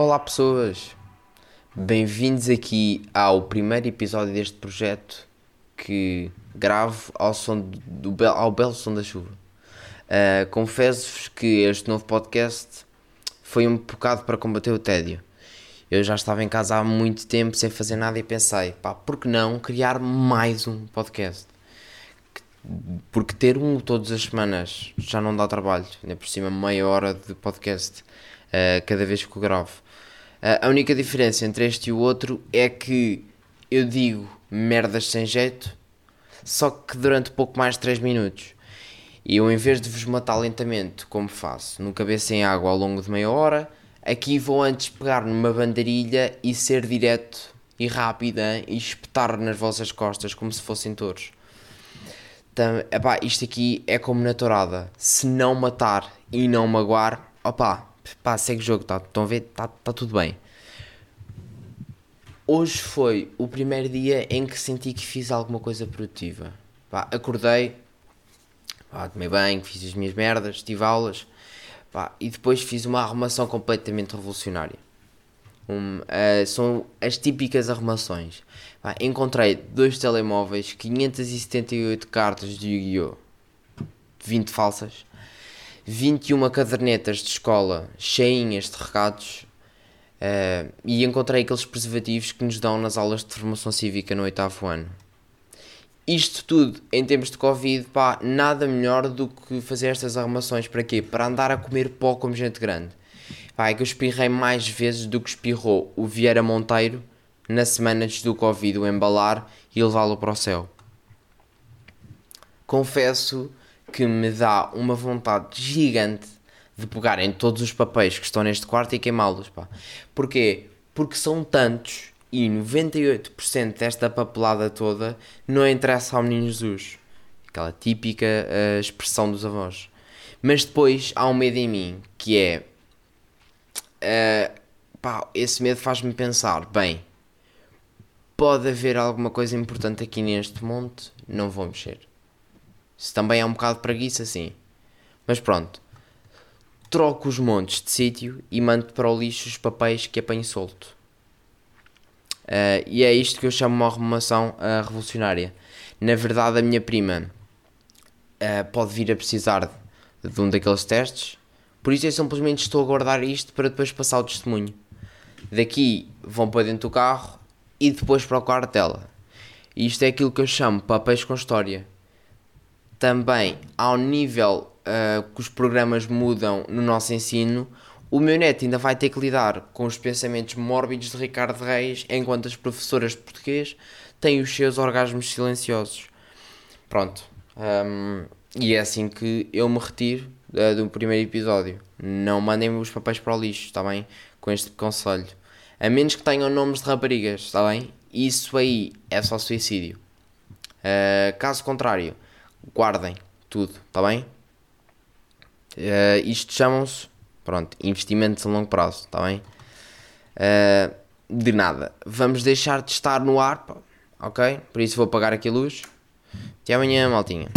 Olá pessoas, bem-vindos aqui ao primeiro episódio deste projeto que gravo ao, som do, ao belo som da chuva. Uh, Confesso-vos que este novo podcast foi um bocado para combater o tédio. Eu já estava em casa há muito tempo sem fazer nada e pensei, pá, por que não criar mais um podcast? Porque ter um todas as semanas já não dá trabalho, ainda por cima meia hora de podcast uh, cada vez que eu gravo. Uh, a única diferença entre este e o outro é que eu digo merdas sem jeito, só que durante pouco mais de 3 minutos. E eu, em vez de vos matar lentamente, como faço, no cabeça em água ao longo de meia hora, aqui vou antes pegar numa bandarilha e ser direto e rápida e espetar nas vossas costas como se fossem touros. Então, epá, isto aqui é como na tourada. Se não matar e não magoar, opá, pá, segue o jogo, tá, estão a ver? Está tá tudo bem. Hoje foi o primeiro dia em que senti que fiz alguma coisa produtiva. Pá, acordei, pá, tomei banho, fiz as minhas merdas, tive aulas, pá, e depois fiz uma arrumação completamente revolucionária. Um, uh, são as típicas arrumações. Pá, encontrei dois telemóveis, 578 cartas de Yu-Gi-Oh! 20 falsas, 21 cadernetas de escola cheinhas de recados uh, e encontrei aqueles preservativos que nos dão nas aulas de formação cívica no oitavo ano. Isto tudo, em tempos de Covid, pá, nada melhor do que fazer estas arrumações. Para quê? Para andar a comer pó como gente grande. Pá, é que eu espirrei mais vezes do que espirrou o Vieira Monteiro na semana antes do Covid, o embalar e levá-lo para o céu. Confesso que me dá uma vontade gigante de pegar em todos os papéis que estão neste quarto e queimá-los, pá. Porquê? Porque são tantos e 98% desta papelada toda não interessa ao menino Jesus. Aquela típica uh, expressão dos avós. Mas depois há um medo em mim, que é... Uh, pá, esse medo faz-me pensar, bem, pode haver alguma coisa importante aqui neste monte, não vou mexer. Isso também é um bocado preguiça, sim. Mas pronto. Troco os montes de sítio e mando para o lixo os papéis que apanho solto. Uh, e é isto que eu chamo uma arrumação uh, revolucionária. Na verdade, a minha prima uh, pode vir a precisar de, de um daqueles testes, por isso eu simplesmente estou a guardar isto para depois passar o testemunho. Daqui vão para dentro do carro e depois para o quarto dela. E isto é aquilo que eu chamo papéis com história também ao nível uh, que os programas mudam no nosso ensino, o meu neto ainda vai ter que lidar com os pensamentos mórbidos de Ricardo Reis, enquanto as professoras de português têm os seus orgasmos silenciosos. Pronto. Um, e é assim que eu me retiro uh, do primeiro episódio. Não mandem os papéis para o lixo, está bem? Com este conselho. A menos que tenham nomes de raparigas, está bem? Isso aí é só suicídio. Uh, caso contrário, guardem tudo, está bem? Uh, isto chamam-se, pronto, investimentos a longo prazo, está bem? Uh, de nada. Vamos deixar de estar no ar, ok? Por isso vou apagar aqui a luz. Até amanhã, maltinha.